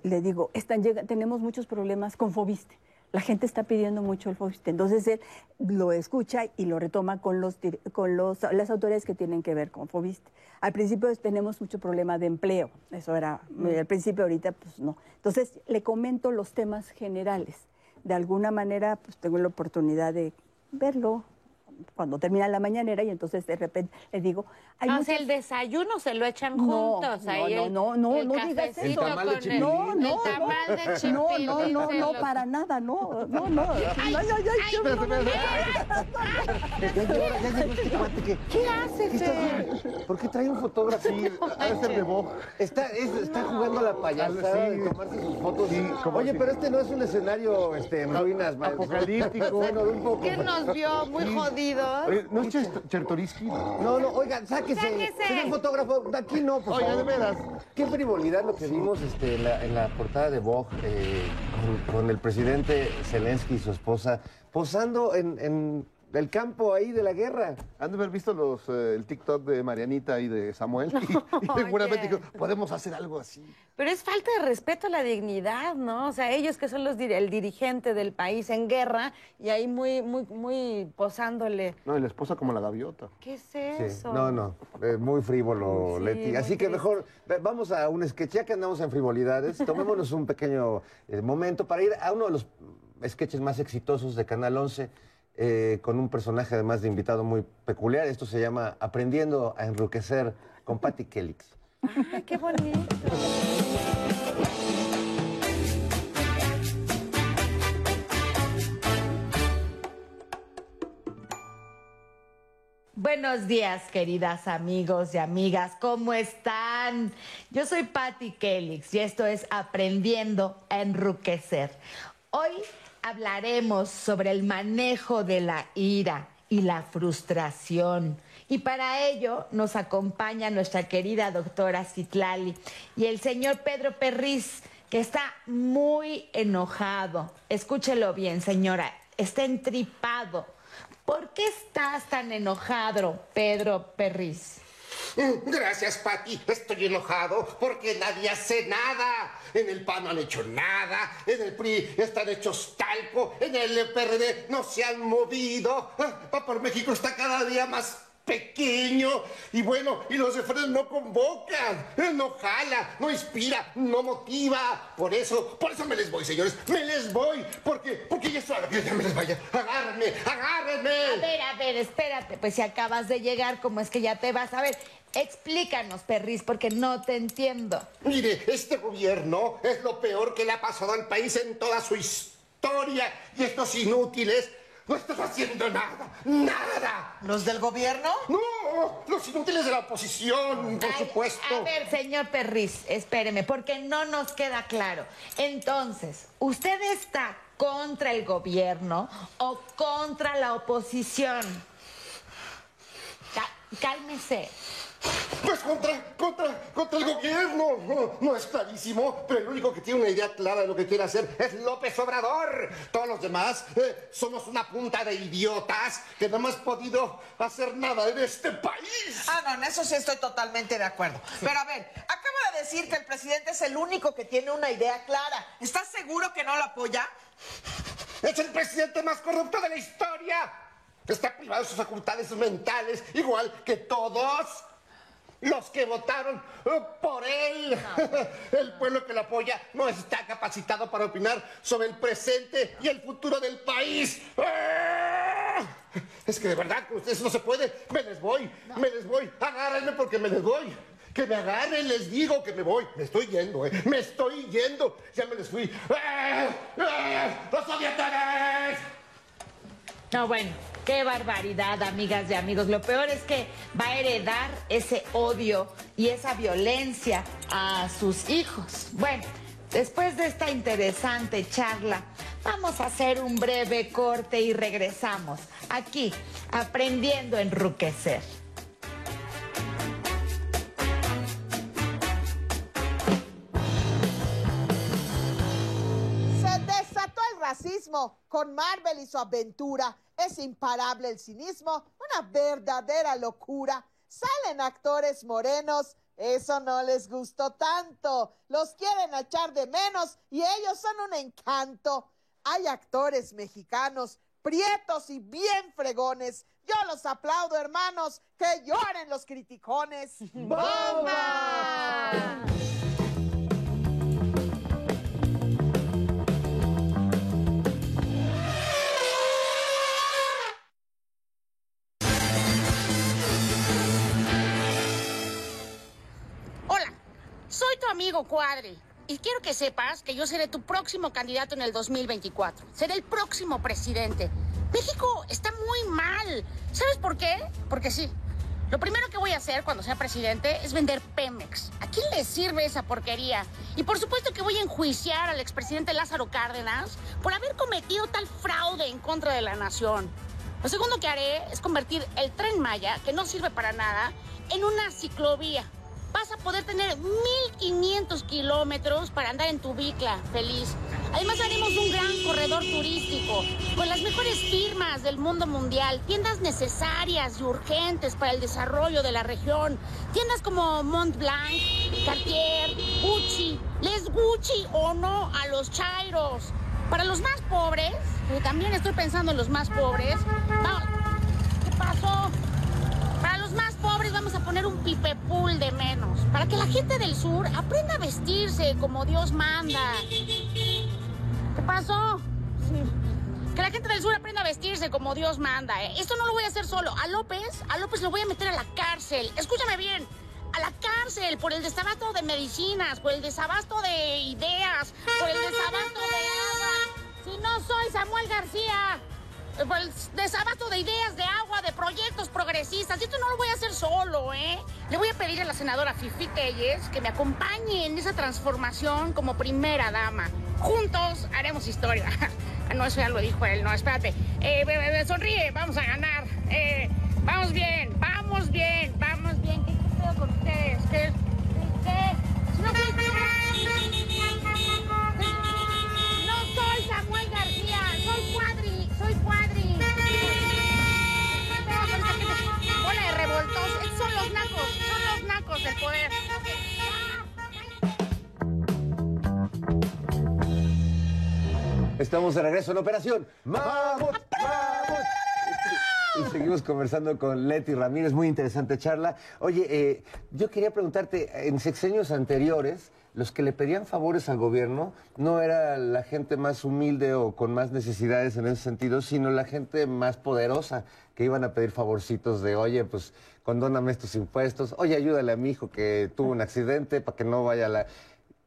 le digo, están llega- tenemos muchos problemas con Fobiste. La gente está pidiendo mucho el Fobiste. Entonces él lo escucha y lo retoma con, los, con los, las autoridades que tienen que ver con Fobiste. Al principio tenemos mucho problema de empleo. Eso era, al principio ahorita pues no. Entonces le comento los temas generales. De alguna manera pues tengo la oportunidad de verlo cuando termina la mañanera y entonces de repente le digo, hay Ah, o muchas- sea, el desayuno se lo echan no, juntos. no, ahí no, el- no, no, el no digas eso. El tamal de con chipilín. No, no, el tamal de no, no, no, no, lo- para nada, no, no, no. no, ay, ay, ay, este ¿Qué hace, ¿Qué está haciendo? ¿Por qué trae un fotógrafo? Sí, ha de ser de Vogue. Está, es- está jugando a la payasada de tomarse sus fotos. como Oye, pero este no es un escenario este, en ruinas. Apocalíptico. Bueno, un poco. ¿Qué nos vio muy Oye, ¿No es Cher- Chertorisky? No, no, oigan, sáquese. Sáquese. Señor fotógrafo, de aquí no, por Oiga, favor. de veras. Qué frivolidad lo que vimos este, en, la, en la portada de Vogue eh, con, con el presidente Zelensky y su esposa posando en, en el campo ahí de la guerra. Han de haber visto los, eh, el TikTok de Marianita y de Samuel. Y, y seguramente dijo, podemos hacer algo así. Pero es falta de respeto a la dignidad, ¿no? O sea, ellos que son los dir- el dirigente del país en guerra y ahí muy, muy, muy posándole. No, y la esposa como la gaviota. ¿Qué es Sí, eso? no, no, eh, muy frívolo, Sí, Leti. muy Así que mejor vamos a un sketch, ya que andamos en frivolidades, tomémonos un pequeño eh, momento para ir a uno de los sketches más exitosos de Canal 11, eh, con un personaje además de invitado muy peculiar. Esto se llama Aprendiendo a enruquecer con Patty Kelix. Qué bonito. Buenos días, queridas amigos y amigas. ¿Cómo están? Yo soy Patty Kelix y esto es Aprendiendo a Enruquecer. Hoy hablaremos sobre el manejo de la ira y la frustración. Y para ello nos acompaña nuestra querida doctora Citlali y el señor Pedro Perriz, que está muy enojado. Escúchelo bien, señora. Está entripado. ¿Por qué estás tan enojado, Pedro Perriz? Gracias, Pati. Estoy enojado porque nadie hace nada. En el PAN no han hecho nada. En el PRI están hechos talco. En el PRD no se han movido. Ah, por México está cada día más pequeño. Y bueno, y los de frente no convocan. No jala, no inspira, no motiva. Por eso, por eso me les voy, señores. Me les voy. Porque, porque ya es hora que ya me les vaya. Agárrenme, agárrenme. A ver, a ver, espérate. Pues si acabas de llegar, ¿cómo es que ya te vas? A ver, explícanos, Perriz, porque no te entiendo. Mire, este gobierno es lo peor que le ha pasado al país en toda su historia. Y estos inútiles no están haciendo nada. ¡Nada! ¿Los del gobierno? No, los inútiles de la oposición, por Ay, supuesto. A ver, señor Perriz, espéreme, porque no nos queda claro. Entonces, ¿usted está contra el gobierno o contra la oposición? Cá- cálmese. Pues contra, contra, contra el gobierno. No, no es clarísimo, pero el único que tiene una idea clara de lo que quiere hacer es López Obrador. Todos los demás eh, somos una punta de idiotas que no hemos podido hacer nada en este país. Ah, no, en eso sí estoy totalmente de acuerdo. Pero a ver, acaba de decir que el presidente es el único que tiene una idea clara. ¿Estás seguro que no lo apoya? Es el presidente más corrupto de la historia. Está privado de sus facultades mentales, igual que todos los que votaron eh, por él. El pueblo que lo apoya no está capacitado para opinar sobre el presente y el futuro del país. ¡Ah! Es que de verdad, con ustedes no se puede. Me les voy, me les voy. Agárrenme porque me les voy. Que me agarren, les digo que me voy. Me estoy yendo, ¿eh? Me estoy yendo. Ya me les fui. ¡Ah! ¡Ah! ¡Los todos! No, bueno, qué barbaridad, amigas y amigos. Lo peor es que va a heredar ese odio y esa violencia a sus hijos. Bueno, después de esta interesante charla, vamos a hacer un breve corte y regresamos aquí, aprendiendo a enruquecer. Con Marvel y su aventura. Es imparable el cinismo, una verdadera locura. Salen actores morenos, eso no les gustó tanto. Los quieren echar de menos y ellos son un encanto. Hay actores mexicanos, prietos y bien fregones. Yo los aplaudo, hermanos, que lloren los criticones. ¡Bomba! Soy tu amigo Cuadri y quiero que sepas que yo seré tu próximo candidato en el 2024. Seré el próximo presidente. México está muy mal. ¿Sabes por qué? Porque sí. Lo primero que voy a hacer cuando sea presidente es vender Pemex. ¿A quién le sirve esa porquería? Y por supuesto que voy a enjuiciar al expresidente Lázaro Cárdenas por haber cometido tal fraude en contra de la nación. Lo segundo que haré es convertir el tren Maya, que no sirve para nada, en una ciclovía. Poder tener 1500 kilómetros para andar en tu bicla, feliz. Además haremos un gran corredor turístico con las mejores firmas del mundo mundial, tiendas necesarias y urgentes para el desarrollo de la región, tiendas como Mont Blanc, Cartier, Gucci, les Gucci o no a los chairos. Para los más pobres, también estoy pensando en los más pobres, ¿qué pasó? Para los más pobres vamos a poner un pipepool de menos, para que la gente del sur aprenda a vestirse como Dios manda. ¿Qué pasó? Que la gente del sur aprenda a vestirse como Dios manda. ¿eh? Esto no lo voy a hacer solo. A López, a López lo voy a meter a la cárcel. Escúchame bien. A la cárcel por el desabasto de medicinas, por el desabasto de ideas, por el desabasto de agua. Si no soy Samuel García, eh, el desabasto de ideas, de agua, de proyectos progresistas. Y esto no lo voy a hacer solo, ¿eh? Le voy a pedir a la senadora Fifi Telles que me acompañe en esa transformación como primera dama. Juntos haremos historia. Ah, no, eso ya lo dijo él. No, espérate. Eh, sonríe, vamos a ganar. Eh, vamos bien, vamos bien, vamos bien. ¿Qué qué pedo con ustedes? ¿Qué? ¿Qué? Si no, ¿qué? No soy Samuel García, soy Cuadri, soy Cuadri. Bola de revoltosos, estos son los nacos, son los nacos del poder. Estamos de regreso en Operación Mamut, Mamut. Y seguimos conversando con Leti Ramírez, muy interesante charla. Oye, eh, yo quería preguntarte, en sexenios anteriores, los que le pedían favores al gobierno no era la gente más humilde o con más necesidades en ese sentido, sino la gente más poderosa que iban a pedir favorcitos de, oye, pues condóname estos impuestos, oye, ayúdale a mi hijo que tuvo un accidente para que no vaya a la...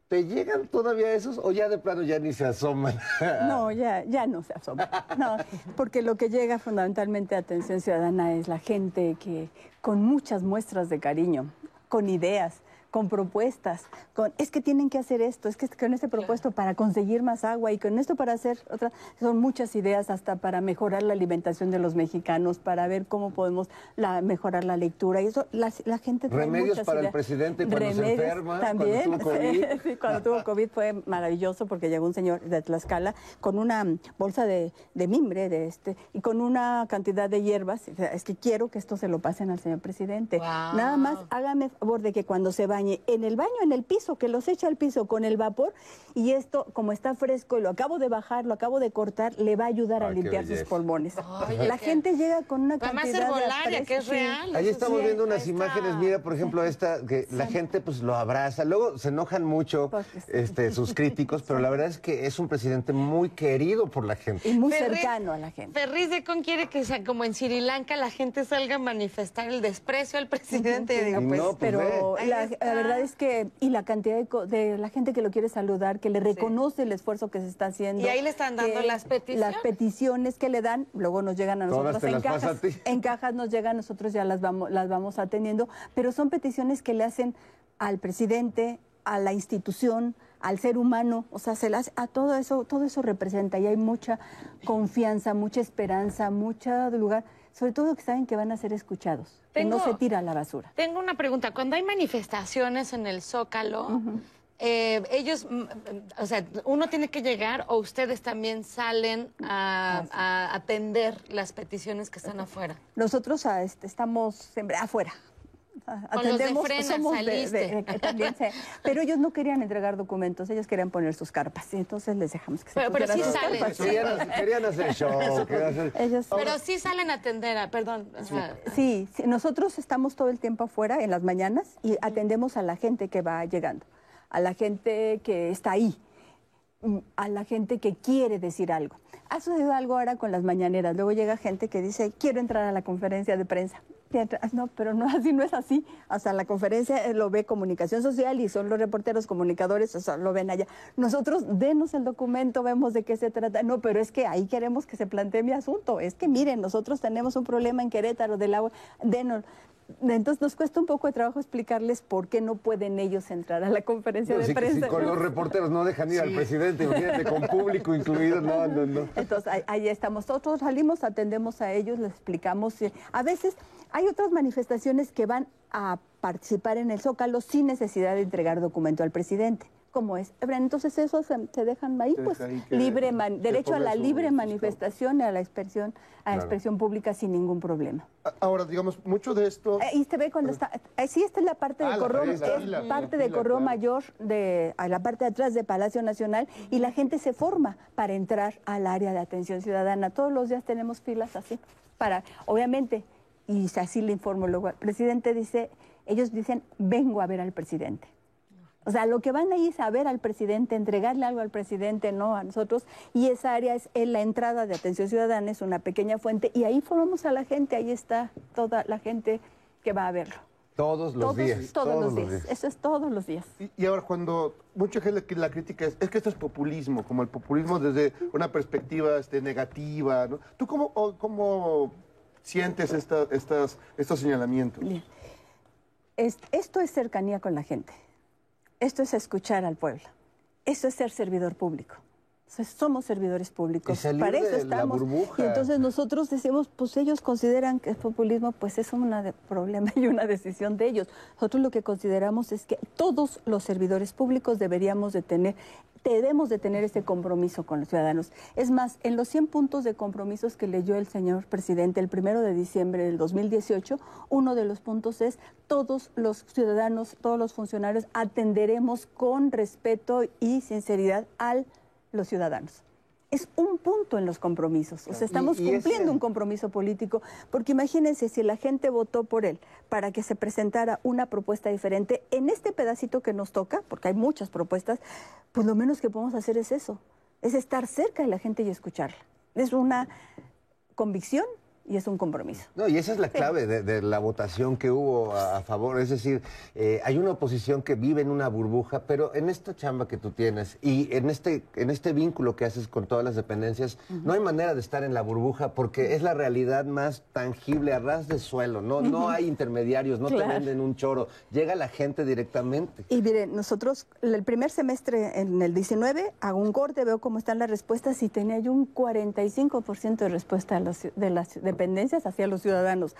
¿Te llegan todavía esos o ya de plano ya ni se asoman? No, ya, ya no se asoma. No, porque lo que llega fundamentalmente a atención ciudadana es la gente que con muchas muestras de cariño, con ideas, con propuestas, con es que tienen que hacer esto, es que con este propuesto para conseguir más agua y con esto para hacer otra, son muchas ideas hasta para mejorar la alimentación de los mexicanos, para ver cómo podemos la, mejorar la lectura y eso la, la gente trae Remedios muchas para el presidente cuando se Remedios cuando también, tuvo COVID. sí, cuando tuvo COVID fue maravilloso porque llegó un señor de Tlaxcala con una bolsa de, de mimbre de este y con una cantidad de hierbas. Es que quiero que esto se lo pasen al señor presidente. Nada más hágame favor de que cuando se bañe bañe en el baño, en el piso, que los echa al piso con el vapor y esto, como está fresco y lo acabo de bajar, lo acabo de cortar, le va a ayudar a Ay, limpiar sus pulmones. Oye, la qué- gente llega con una Además, cantidad herbolaria, de que es real. Ahí estamos sí, viendo unas está. imágenes, mira, por ejemplo, esta, que la gente pues lo abraza, luego se enojan mucho sí. este, sus críticos, pero la verdad es que es un presidente muy querido por la gente. Y muy Ferri- cercano a la gente. Ferriz de Con quiere que sea como en Sri Lanka la gente salga a manifestar el desprecio al presidente. Y digo, Y pues, no, pues, Pero la. La verdad es que, y la cantidad de, co- de la gente que lo quiere saludar, que le reconoce el esfuerzo que se está haciendo. Y ahí le están dando que las peticiones. Las peticiones que le dan, luego nos llegan a Todas nosotros te en cajas. a ti. En cajas nos llegan, nosotros ya las vamos, las vamos atendiendo, pero son peticiones que le hacen al presidente, a la institución, al ser humano, o sea, se las, a todo eso, todo eso representa y hay mucha confianza, mucha esperanza, mucho lugar, sobre todo que saben que van a ser escuchados, que no Tengo- se tira a la basura. Tengo una pregunta. Cuando hay manifestaciones en el Zócalo, eh, ellos, mm, mm, o sea, uno tiene que llegar o ustedes también salen a, a atender las peticiones que están afuera. Nosotros ah, este, estamos siempre afuera. Con los de Frena somos de- de- de- también, sí. pero ellos no querían entregar documentos, ellos querían poner sus carpas y entonces les dejamos que se Pero- pero sí sus salen. carpas. Querían, querían hacer show, querían hacer- Ellos- Pero sí salen a atender, a- perdón. o sea, Sí, sí, nosotros estamos todo el tiempo afuera en las mañanas y atendemos a la gente que va llegando, a la gente que está ahí, mm, a la gente que quiere decir algo. Ha sucedido algo ahora con las mañaneras. Luego llega gente que dice, quiero entrar a la conferencia de prensa. No, pero no, así no es así. Hasta la conferencia eh, lo ve comunicación social y son los reporteros comunicadores, o sea, lo ven allá. Nosotros, denos el documento, vemos de qué se trata. No, pero es que ahí queremos que se plantee mi asunto. Es que miren, nosotros tenemos un problema en Querétaro del agua. Denos. Entonces nos cuesta un poco de trabajo explicarles por qué no pueden ellos entrar a la conferencia No, de si prensa. con los reporteros no dejan ir al presidente, imagínate, con público incluido, no, no, no. Entonces, ahí, ahí estamos. Nosotros salimos, atendemos a ellos, les explicamos. eh, A veces hay otras manifestaciones que van a participar en el Zócalo sin necesidad de entregar documento al presidente. ¿Cómo es? Entonces, esos se, se dejan ahí, pues, deja ahí que- libre man- derecho a la libre manifestación y a la expresión, a la expresión pública sin ningún problema. Ahora, digamos, mucho de esto... Eh, Y se ve cuando está. eh, sí, esta es la parte Ah, de correo, es la parte la de correo claro. mayor de a la parte de atrás de Palacio Nacional y la gente se forma para entrar al área de atención ciudadana. Todos los días tenemos filas así para, obviamente, y así le informo luego al presidente dice, ellos dicen vengo a ver al presidente. O sea, lo que van ahí es a ver al presidente, entregarle algo al presidente, no a nosotros. Y esa área es en la entrada de atención ciudadana, es una pequeña fuente. Y ahí formamos a la gente, ahí está toda la gente que va a verlo. Todos los todos, días. Todos, los días. Eso es todos los días. Y, y ahora, cuando mucha gente la crítica es, es que esto es populismo, como el populismo desde una perspectiva este, negativa, ¿no? ¿Tú cómo, cómo sientes esta- estas, estos señalamientos? Bien. Es- esto es cercanía con la gente. Esto es escuchar al pueblo. Esto es ser servidor público. Sea, somos servidores públicos. Para eso estamos. Y entonces nosotros decimos, pues ellos consideran que es populismo, pues es un problema y una decisión de ellos. Nosotros lo que consideramos es que todos los servidores públicos deberíamos de tener, debemos de tener ese compromiso con los ciudadanos. Es más, en los 100 puntos de compromisos que leyó el señor presidente el primero de diciembre del 2018, uno de los puntos es todos los ciudadanos, todos los funcionarios atenderemos con respeto y sinceridad a los ciudadanos. Es un punto en los compromisos. O sea, estamos Y- y cumpliendo ese- un compromiso político, porque imagínense si la gente votó por él para que se presentara una propuesta diferente en este pedacito que nos toca, porque hay muchas propuestas, pues lo menos que podemos hacer es eso, es estar cerca de la gente y escucharla. Es una convicción y es un compromiso. No, y esa es la clave de, de la votación que hubo a, a favor. Es decir, eh, hay una oposición que vive en una burbuja, pero en esta chamba que tú tienes y en este, en este vínculo que haces con todas las dependencias, no hay manera de estar en la burbuja porque es la realidad más tangible a ras de suelo. No, no hay intermediarios, no te venden un choro. Llega la gente directamente. Y miren, nosotros el primer semestre en el 19 hago un corte, veo cómo están las respuestas y tenía yo un 45% de respuesta a los de las dependencias hacia los ciudadanos.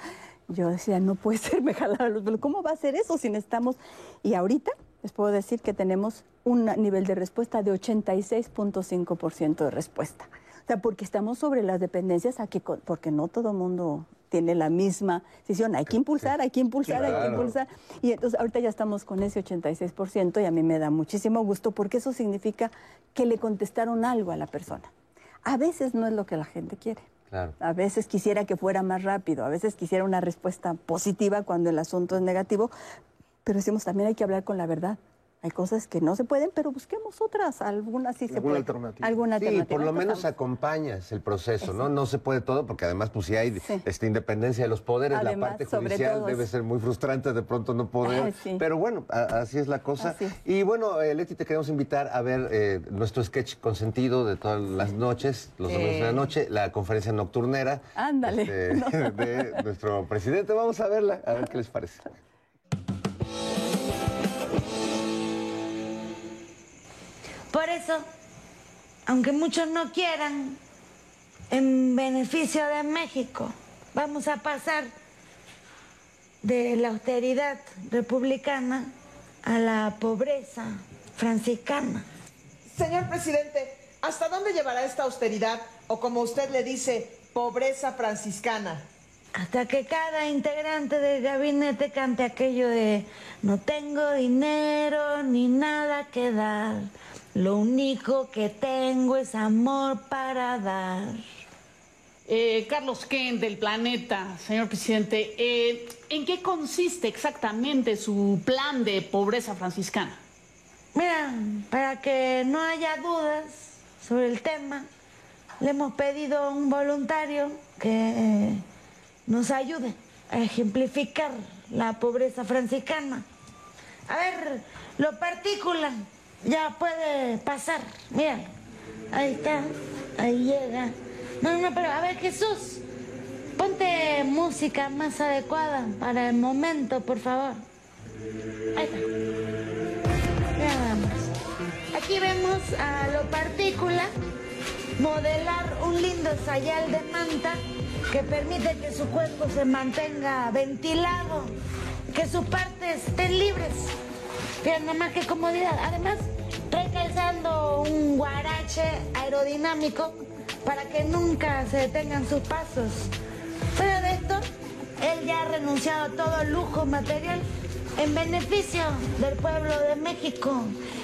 Yo decía, no puede ser, me jalaron los pelos. ¿Cómo va a ser eso si no estamos? Y ahorita les puedo decir que tenemos un nivel de respuesta de 86.5% de respuesta. O sea, porque estamos sobre las dependencias aquí, porque no todo mundo tiene la misma decisión. Hay que impulsar, hay que impulsar, hay que impulsar. Y entonces ahorita ya estamos con ese 86% y a mí me da muchísimo gusto porque eso significa que le contestaron algo a la persona. A veces no es lo que la gente quiere. A veces quisiera que fuera más rápido, a veces quisiera una respuesta positiva cuando el asunto es negativo, pero decimos también hay que hablar con la verdad. Hay cosas que no se pueden, pero busquemos otras, algunas sí se Alguna pueden. alternativa. Alguna Sí, alternativa. por lo menos estamos. acompañas el proceso, ¿no? No se puede todo, porque además, pues si hay Sí. esta independencia de los poderes, Además, la parte judicial todo debe ser muy frustrante de pronto no poder. Ah, sí. Pero bueno, a- así es la cosa. Es. Y bueno, eh, Leti, te queremos invitar a ver eh, nuestro sketch consentido de todas las noches, los domingos de la noche, la conferencia nocturnera. Ándale. este, de nuestro presidente. Vamos a verla, a ver qué les parece. Por eso, aunque muchos no quieran, en beneficio de México, vamos a pasar de la austeridad republicana a la pobreza franciscana. Señor presidente, ¿hasta dónde llevará esta austeridad o como usted le dice, pobreza franciscana? Hasta que cada integrante del gabinete cante aquello de no tengo dinero ni nada que dar. Lo único que tengo es amor para dar. Eh, Carlos Ken del Planeta, señor presidente, eh, ¿en qué consiste exactamente su plan de pobreza franciscana? Mira, para que no haya dudas sobre el tema, le hemos pedido a un voluntario que eh, nos ayude a ejemplificar la pobreza franciscana. A ver, lo partícula ya puede pasar. Mira, ahí está, ahí llega. No, no, pero a ver, Jesús, ponte música más adecuada para el momento, por favor. Ahí está. Nada más. Aquí vemos a lo partícula modelar un lindo sayal de manta que permite que su cuerpo se mantenga ventilado, que sus partes estén libres. Vean nomás qué comodidad. Además, trae calzando un guarache aerodinámico para que nunca se detengan sus pasos. Fuera de esto, él ya ha renunciado a todo lujo material en beneficio del pueblo de México.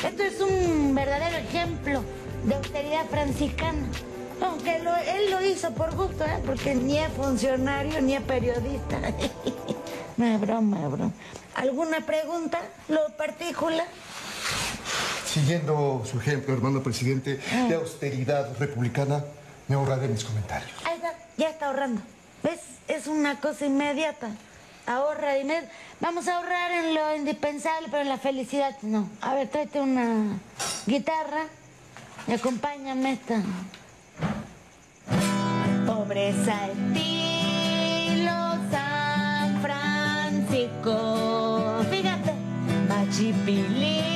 Esto es un verdadero ejemplo de austeridad franciscana. Aunque él lo hizo por gusto, ¿eh? porque ni es funcionario ni es periodista. no es broma, es broma. ¿Alguna pregunta? ¿Lo particular? Siguiendo su ejemplo, hermano presidente, de austeridad republicana, me ahorraré mis comentarios. Ahí está, ya está ahorrando. ¿Ves? Es una cosa inmediata. Ahorra dinero. Vamos a ahorrar en lo indispensable, pero en la felicidad no. A ver, tráete una guitarra y acompáñame esta. Pobreza estilo ficou. Fica até, bate pili.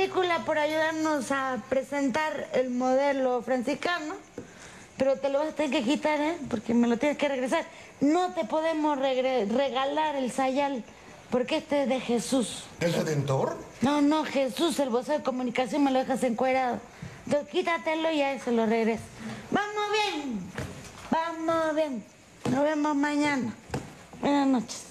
Partícula, por ayudarnos a presentar el modelo franciscano. Pero te lo vas a tener que quitar, ¿eh? Porque me lo tienes que regresar. No te podemos regre- regalar el sayal, porque este es de Jesús. ¿El Redentor? No, no, Jesús, el vocero de comunicación me lo dejas encuerado. Entonces quítatelo y a eso lo regreso. Vamos bien, vamos bien. Nos vemos mañana. Buenas noches.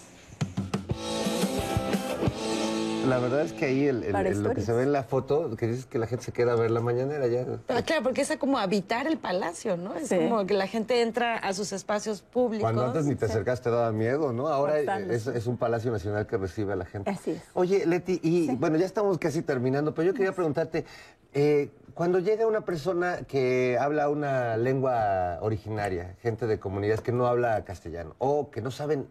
La verdad es que ahí el- el- Para el- lo que se ve en la foto, que dices que la gente se queda a ver la mañanera ya. Ah, claro, porque es como habitar el palacio, ¿no? Es Sí. como que la gente entra a sus espacios públicos. Cuando antes ni te acercas te daba miedo, ¿no? Ahora es, es un palacio nacional que recibe a la gente. Así es. Oye, Leti, y bueno, ya estamos casi terminando, pero yo quería preguntarte, Eh, cuando llega una persona que habla una lengua originaria, gente de comunidades que no habla castellano o que no saben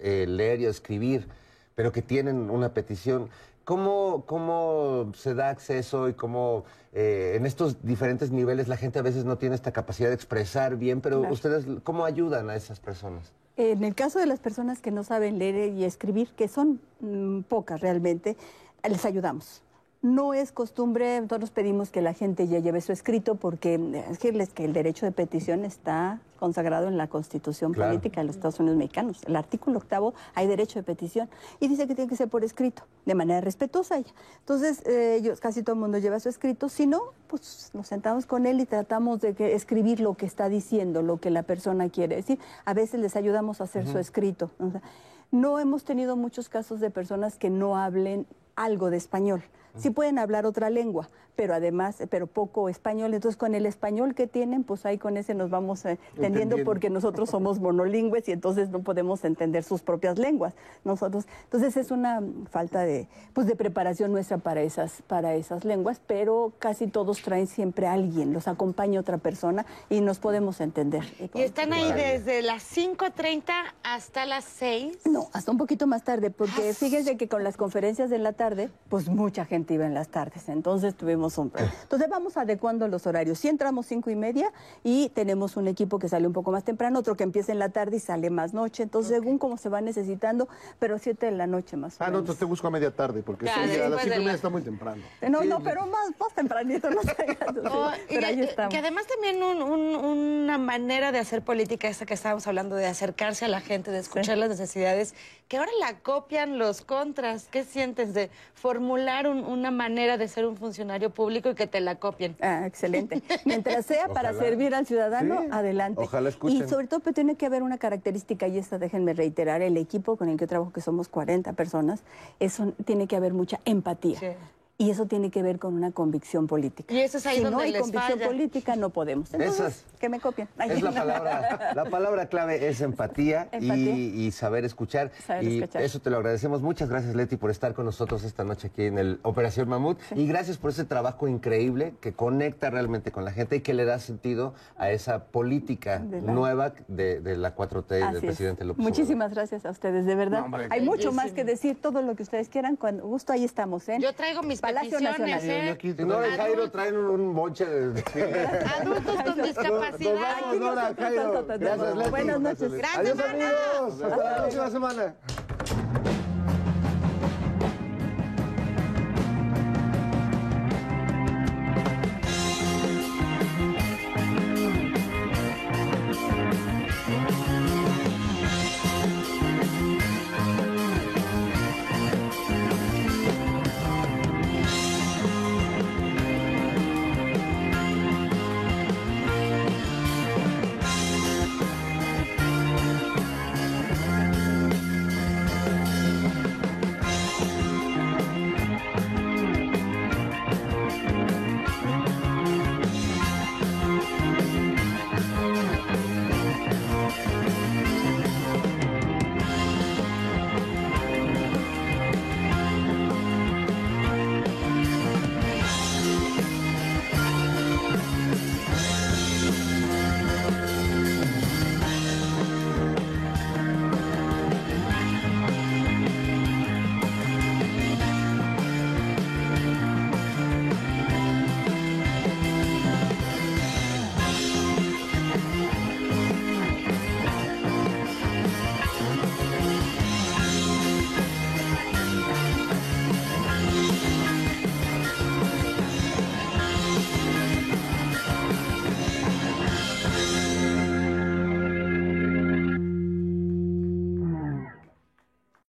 eh, leer y escribir, pero que tienen una petición, ¿cómo, cómo se da acceso y cómo eh, en estos diferentes niveles la gente a veces no tiene esta capacidad de expresar bien, pero Claro. ustedes, ¿cómo ayudan a esas personas? En el caso de las personas que no saben leer y escribir, que son mm, pocas realmente, les ayudamos. No es costumbre, nosotros pedimos que la gente ya lleve su escrito porque eh, decirles que el derecho de petición está consagrado en la Constitución Claro. Política de los Estados Unidos Mexicanos. El artículo octavo hay derecho de petición y dice que tiene que ser por escrito, de manera respetuosa. ella. Entonces, eh, ellos, casi todo el mundo lleva su escrito. Si no, pues nos sentamos con él y tratamos de que- escribir lo que está diciendo, lo que la persona quiere decir. A veces les ayudamos a hacer su escrito. O sea, no hemos tenido muchos casos de personas que no hablen algo de español. Sí pueden hablar otra lengua, pero además, pero poco español. Entonces, con el español que tienen, pues ahí con ese nos vamos eh, entendiendo Entendiendo. porque nosotros somos monolingües y entonces no podemos entender sus propias lenguas. Nosotros, entonces es una falta de, pues de preparación nuestra para esas, para esas lenguas, pero casi todos traen siempre a alguien, los acompaña otra persona y nos podemos entender. Y están ahí desde las 5.30 hasta las 6. No, hasta un poquito más tarde, porque fíjense que con las conferencias de la tarde, pues mucha gente iba en las tardes, entonces tuvimos un problema. Entonces vamos adecuando los horarios. Si entramos cinco y media y tenemos un equipo que sale un poco más temprano, otro que empieza en la tarde y sale más noche, entonces según cómo se va necesitando, pero siete de la noche más o Ah, no, menos. entonces te busco a media tarde, porque sí, a las cinco y media la- está muy temprano. No, no, pero más, más tempranito, no sé. Oh, y pero ahí que- estamos. Que además también un- un- una manera de hacer política, esta que estábamos hablando, de acercarse a la gente, de escuchar las necesidades, que ahora la copian los contras. ¿Qué sientes de formular un- una manera de ser un funcionario público y que te la copien? Ah, excelente. Mientras sea para Ojalá. servir al ciudadano, Sí. adelante. Ojalá escuchen. Y sobre todo pues, tiene que haber una característica, y esta déjenme reiterar, el equipo con el que trabajo, que somos 40 personas, eso tiene que haber mucha empatía. Y eso tiene que ver con una convicción política. Y eso es ahí si donde no hay les convicción falla. política, no podemos. Entonces, Esas- que me copien. Ay, Es la palabra, la palabra clave es empatía, y- Empatía. Y, saber escuchar. Saber y escuchar. eso te lo agradecemos. Muchas gracias, Leti, por estar con nosotros esta noche aquí en el Operación Mamut. Y gracias por ese trabajo increíble que conecta realmente con la gente y que le da sentido a esa política De la- nueva de, de la 4T y Así del es. presidente López Obrador. Muchísimas gracias a ustedes, de verdad. No, hombre, Hay mucho más que decir, todo lo que ustedes quieran, cuando gusto ahí estamos, ¿eh? Yo traigo mis Palacio Nacional. ¿eh? Si no, el Jairo traen un, bonche de... Adultos con discapacidad. Nos vamos, Nora, Jairo. Gracias, Leti. Buenas noches. Adiós, amigos. Hasta la próxima semana.